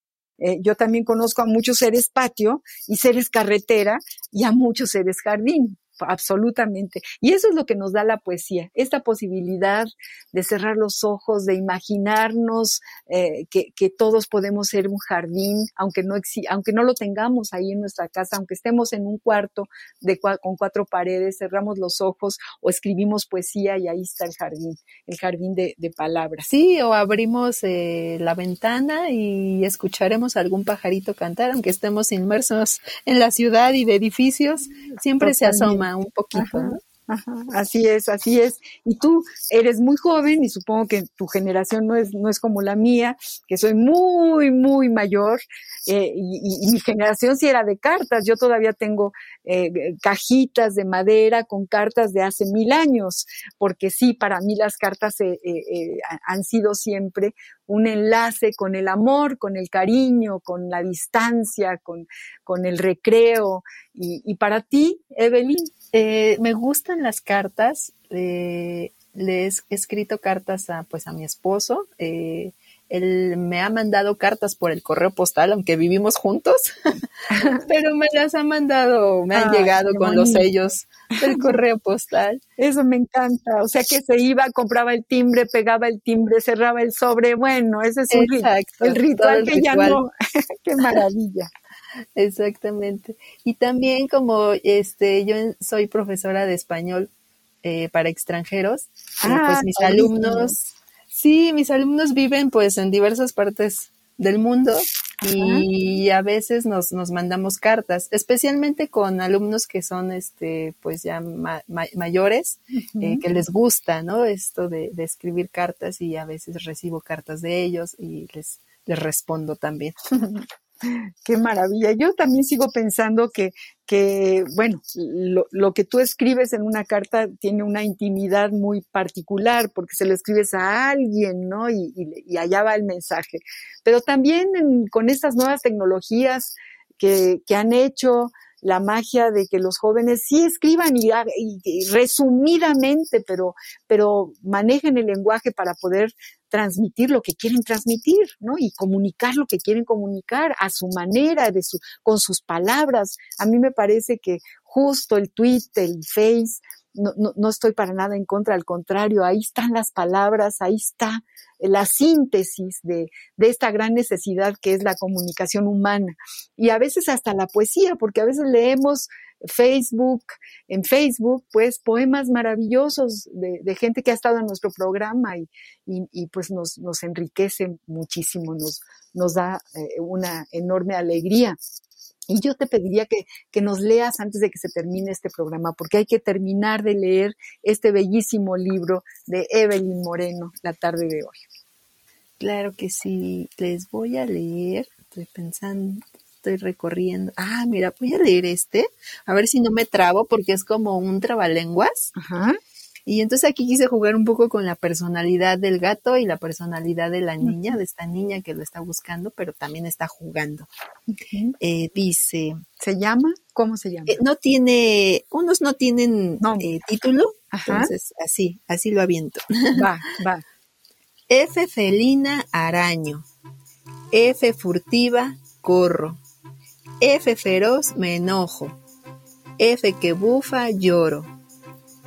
eh, yo también conozco a muchos seres patio y seres carretera y a muchos seres jardín. Absolutamente. Y eso es lo que nos da la poesía, esta posibilidad de cerrar los ojos, de imaginarnos eh, que, que, todos podemos ser un jardín, aunque no, aunque no lo tengamos ahí en nuestra casa, aunque estemos en un cuarto de, con cuatro paredes, cerramos los ojos o escribimos poesía y ahí está el jardín, el jardín de, de palabras. Sí, o abrimos eh, la ventana y escucharemos algún pajarito cantar, aunque estemos inmersos en la ciudad y de edificios, siempre se asoma un poquito. así es, así es. Y tú eres muy joven y supongo que tu generación no es, no es como la mía, que soy muy, muy mayor. Eh, y, mi generación sí era de cartas. Yo todavía tengo eh, cajitas de madera con cartas de hace mil años, porque sí, para mí las cartas eh, han sido siempre un enlace con el amor, con el cariño, con la distancia, con, con el recreo. Y, y para ti, Evelyn, eh, me gustan las cartas. Eh, le he escrito cartas a, pues, a mi esposo. Eh, él me ha mandado cartas por el correo postal, aunque vivimos juntos, pero me las ha mandado, me han llegado con los sellos del correo postal. Eso me encanta. O sea que se iba, compraba el timbre, pegaba el timbre, cerraba el sobre. Bueno, ese es un el ritual que ya no. Qué maravilla. Exactamente. Y también como este, yo soy profesora de español eh, para extranjeros, eh, pues ah, mis alumnos, sí, mis alumnos viven pues en diversas partes del mundo y a veces nos, nos mandamos cartas, especialmente con alumnos que son este pues ya mayores, eh, que les gusta, ¿no? Esto de, de, escribir cartas y a veces recibo cartas de ellos y les, les respondo también. Qué maravilla. Yo también sigo pensando que, bueno, lo, que tú escribes en una carta tiene una intimidad muy particular porque se lo escribes a alguien, ¿no? Y, allá va el mensaje. Pero también con estas nuevas tecnologías que, han hecho la magia de que los jóvenes sí escriban y, resumidamente, pero manejen el lenguaje para poder transmitir lo que quieren transmitir, ¿no? Y comunicar lo que quieren comunicar a su manera, de su, con sus palabras. A mí me parece que justo el tweet, el face, no, no, no estoy para nada en contra, al contrario, ahí están las palabras, ahí está la síntesis de, de, esta gran necesidad que es la comunicación humana. Y a veces hasta la poesía, porque a veces leemos Facebook, en Facebook, pues poemas maravillosos de, gente que ha estado en nuestro programa y, pues nos, nos, enriquece muchísimo, nos, nos da eh, una enorme alegría. Y yo te pediría que, que, nos leas antes de que se termine este programa, porque hay que terminar de leer este bellísimo libro de Evelyn Moreno la tarde de hoy. Claro que sí, les voy a leer, estoy pensando, estoy recorriendo. Ah, mira, voy a leer este, a ver si no me trabo, porque es como un trabalenguas. Ajá. Y entonces aquí quise jugar un poco con la personalidad del gato y la personalidad de la niña, de esta niña que lo está buscando, pero también está jugando. Eh, dice. ¿Se llama? ¿Cómo se llama? Eh, no tiene, unos no tienen eh, título, entonces así, así lo aviento. Va, va. F felina araño. F furtiva corro. F feroz me enojo. F que bufa lloro.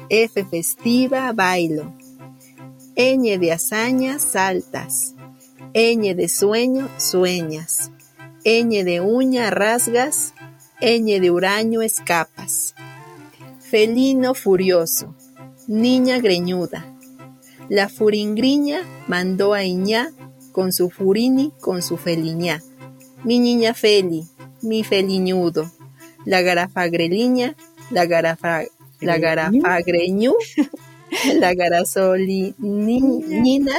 F festiva bailo. Ñ de hazaña saltas. Ñ de sueño sueñas. Ñ de uña rasgas. Ñ de huraño escapas. Felino furioso. Niña greñuda. La furingriña mandó a Iñá con su furini con su feliñá mi niña Feli, mi feliñudo, la garafagreliña, la garafa, la garafagreñu, la garasolinina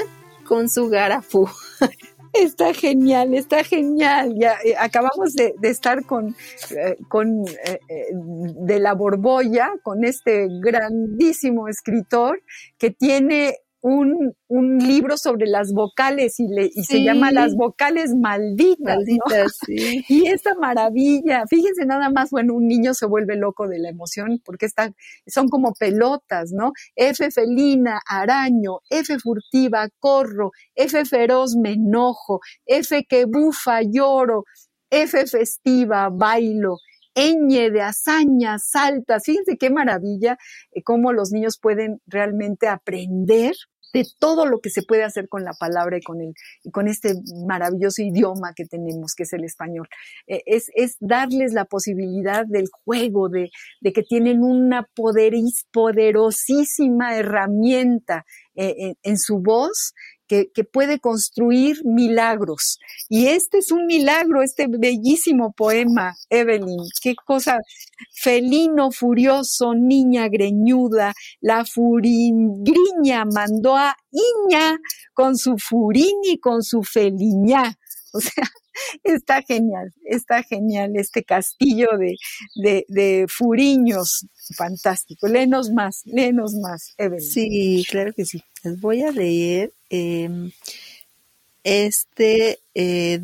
con su garafú. Está genial, está genial. Ya eh, acabamos de, estar con, eh, con eh, de la Borbolla, con este grandísimo escritor que tiene un, un libro sobre las vocales y, le, y se llama Las vocales malditas. Malditas, sí. Y esta maravilla, fíjense nada más, bueno, un niño se vuelve loco de la emoción porque están, son como pelotas, ¿no? F felina, araño, F furtiva, corro, F feroz, me enojo, F que bufa, lloro, F festiva, bailo, ñ de hazañas, saltas. Fíjense qué maravilla eh, cómo los niños pueden realmente aprender de todo lo que se puede hacer con la palabra y con, el, y con este maravilloso idioma que tenemos, que es el español. Eh, es, es, darles la posibilidad del juego, de, de que tienen una poderosísima herramienta eh, en, en, su voz que, puede construir milagros. Y este es un milagro, este bellísimo poema, Evelyn. Qué cosa, felino furioso, niña greñuda, la furingriña mandó a Iña con su furín y con su feliña. O sea, está genial, está genial este castillo de, de, furiños, fantástico. Léenos más, léenos más, Evelyn. Sí, claro que sí. Les voy a leer. Eh, este eh,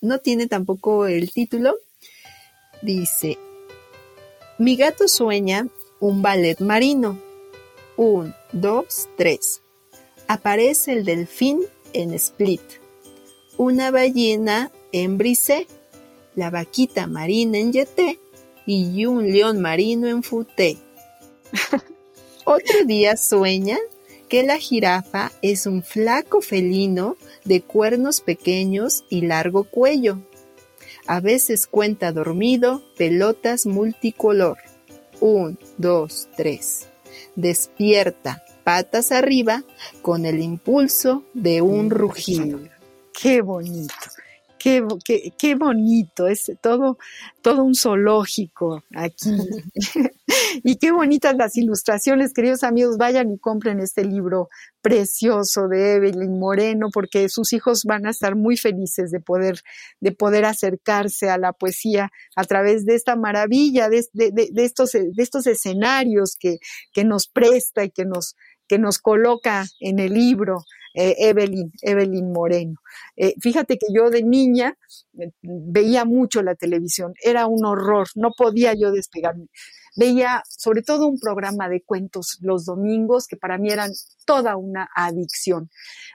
no tiene tampoco el título. Dice, mi gato sueña un ballet marino. Un, dos, tres. Aparece el delfín en Split. Una ballena en Brisé. La vaquita marina en Yeté. Y un león marino en Futé. Otro día sueña que la jirafa es un flaco felino de cuernos pequeños y largo cuello. A veces cuenta dormido pelotas multicolor. Un, dos, tres. Despierta, patas arriba, con el impulso de un rugido. Qué bonito. Qué, qué, qué, bonito, es todo, todo un zoológico aquí. y qué bonitas las ilustraciones, queridos amigos, vayan y compren este libro precioso de Evelyn Moreno, porque sus hijos van a estar muy felices de poder, de poder acercarse a la poesía a través de esta maravilla, de, de, de estos, de estos escenarios que, que nos presta y que nos, que nos coloca en el libro eh, Evelyn, Evelyn Moreno. Eh, fíjate que yo de niña eh, veía mucho la televisión, era un horror, no podía yo despegarme. Veía sobre todo un programa de cuentos los domingos que para mí eran toda una adicción.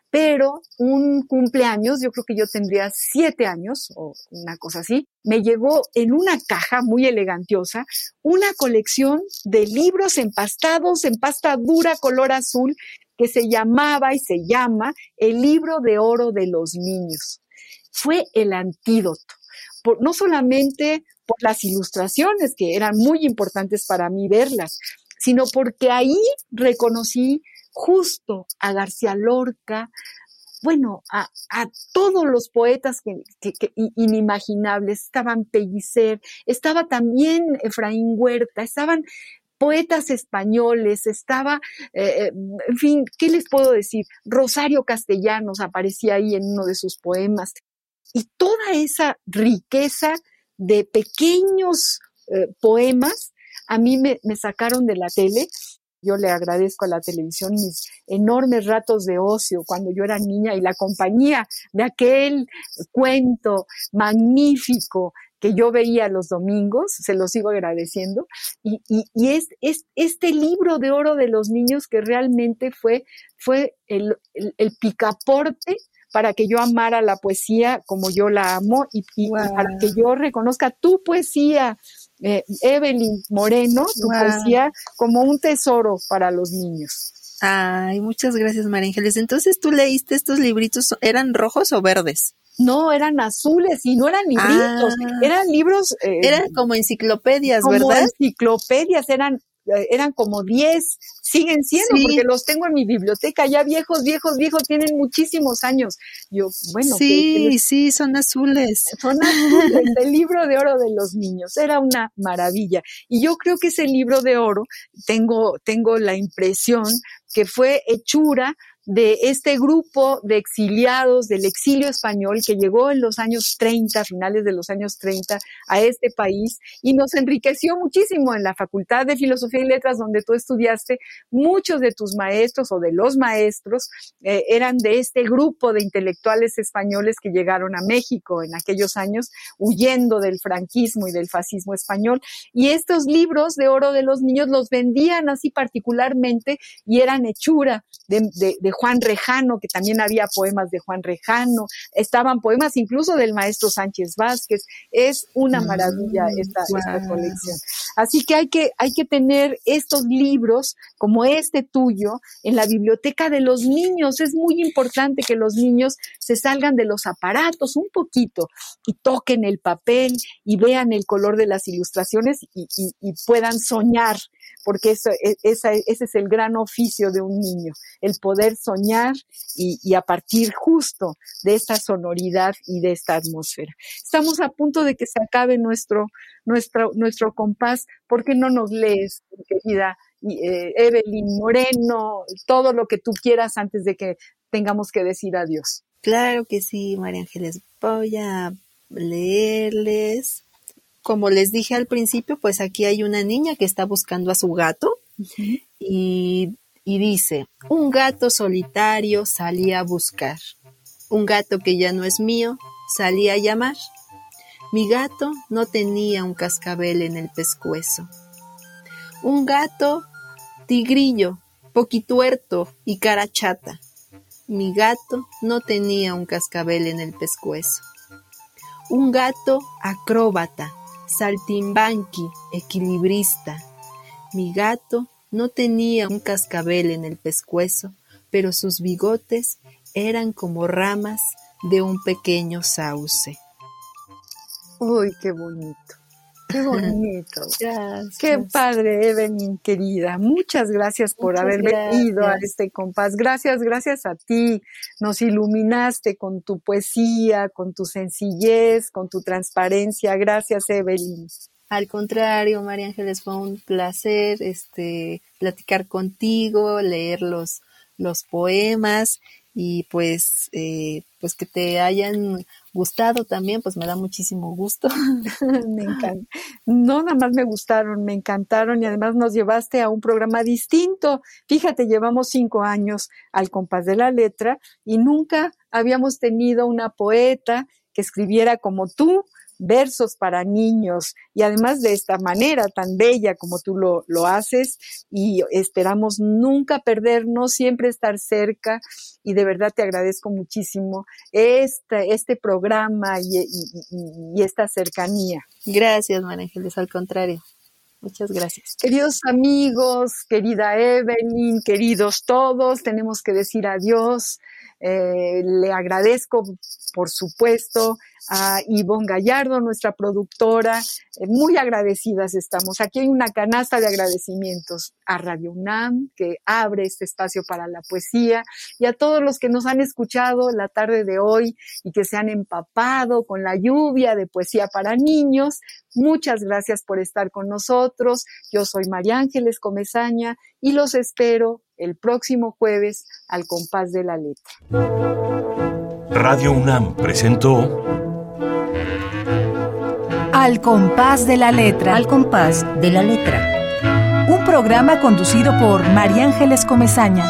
Pero un cumpleaños, yo creo que yo tendría siete años o una cosa así, me llegó en una caja muy elegantiosa una colección de libros empastados en pasta dura color azul que se llamaba y se llama El libro de oro de los niños. Fue el antídoto, no solamente por las ilustraciones, que eran muy importantes para mí verlas, sino porque ahí reconocí justo a García Lorca, bueno, a, a, todos los poetas que, inimaginables, estaban Pellicer, estaba también Efraín Huerta, estaban poetas españoles, estaba, eh, en fin, ¿qué les puedo decir? Rosario Castellanos aparecía ahí en uno de sus poemas. Y toda esa riqueza de pequeños eh, poemas a mí me, me sacaron de la tele yo le agradezco a la televisión mis enormes ratos de ocio cuando yo era niña y la compañía de aquel cuento magnífico que yo veía los domingos, se los sigo agradeciendo, y, y, y es, es, este libro de oro de los niños que realmente fue, fue el, el, el picaporte para que yo amara la poesía como yo la amo y, y wow. para que yo reconozca tu poesía, eh, Evelyn Moreno, tu wow. poesía como un tesoro para los niños. Ay, muchas gracias, María Ángeles. Entonces, ¿tú leíste estos libritos? ¿Eran rojos o verdes? No, eran azules y no eran libritos, ah, eran libros. Eh, eran como enciclopedias, como ¿verdad? Enciclopedias, eran eran como 10, siguen siendo, sí. porque los tengo en mi biblioteca, ya viejos, viejos, viejos, tienen muchísimos años. Yo, bueno. Sí, les... sí, son azules. Son azules, el libro de oro de los niños, era una maravilla. Y yo creo que ese libro de oro, tengo, tengo la impresión que fue hechura de este grupo de exiliados del exilio español que llegó en los años 30, finales de los años 30, a este país y nos enriqueció muchísimo en la Facultad de Filosofía y Letras donde tú estudiaste. Muchos de tus maestros o de los maestros eh, eran de este grupo de intelectuales españoles que llegaron a México en aquellos años huyendo del franquismo y del fascismo español. Y estos libros de oro de los niños los vendían así particularmente y eran hechura de, Juan Rejano, que también había poemas de Juan Rejano, estaban poemas incluso del maestro Sánchez Vázquez. Es una Mm, maravilla esta, esta colección. Así que hay, que hay que tener estos libros como este tuyo en la biblioteca de los niños. Es muy importante que los niños se salgan de los aparatos un poquito y toquen el papel y vean el color de las ilustraciones y, y- y puedan soñar, porque eso, e- esa- ese es el gran oficio de un niño, el poder soñar y, a partir justo de esta sonoridad y de esta atmósfera. Estamos a punto de que se acabe nuestro, nuestro, nuestro compás. ¿Por qué no nos lees, querida eh, Evelyn Moreno, todo lo que tú quieras antes de que tengamos que decir adiós? Claro que sí, María Ángeles. Voy a leerles. Como les dije al principio, pues aquí hay una niña que está buscando a su gato y, y dice, un gato solitario salí a buscar. Un gato que ya no es mío, salí a llamar. Mi gato no tenía un cascabel en el pescuezo. Un gato tigrillo, poquituerto y cara chata. Mi gato no tenía un cascabel en el pescuezo. Un gato acróbata, saltimbanqui, equilibrista. Mi gato no tenía un cascabel en el pescuezo, pero sus bigotes eran como ramas de un pequeño sauce. Uy, qué bonito. Qué bonito. Gracias. Qué padre, Evelyn, querida. Muchas gracias por Muchas haber venido a este compás. Gracias, gracias a ti. Nos iluminaste con tu poesía, con tu sencillez, con tu transparencia. Gracias, Evelyn. Al contrario, María Ángeles, fue un placer este, platicar contigo, leer los, los poemas y pues, eh, pues que te hayan gustado también, pues me da muchísimo gusto. me encanta. No, nada más me gustaron, me encantaron y además nos llevaste a un programa distinto. Fíjate, llevamos cinco años al compás de la letra y nunca habíamos tenido una poeta que escribiera como tú versos para niños y además de esta manera tan bella como tú lo, lo haces y esperamos nunca perdernos, siempre estar cerca y de verdad te agradezco muchísimo este, este programa y, y- esta cercanía. Gracias, María Ángeles, al contrario. Muchas gracias. Queridos amigos, querida Evelyn, queridos todos, tenemos que decir adiós. Eh, le agradezco, por supuesto, a Ivonne Gallardo, nuestra productora. Eh, muy agradecidas estamos. Aquí hay una canasta de agradecimientos a Radio UNAM, que abre este espacio para la poesía, y a todos los que nos han escuchado la tarde de hoy y que se han empapado con la lluvia de poesía para niños. Muchas gracias por estar con nosotros. Yo soy María Ángeles Comezaña y los espero el próximo jueves al compás de la letra. Radio UNAM presentó Al compás de la letra. Al compás de la letra. Un programa conducido por María Ángeles Comezaña.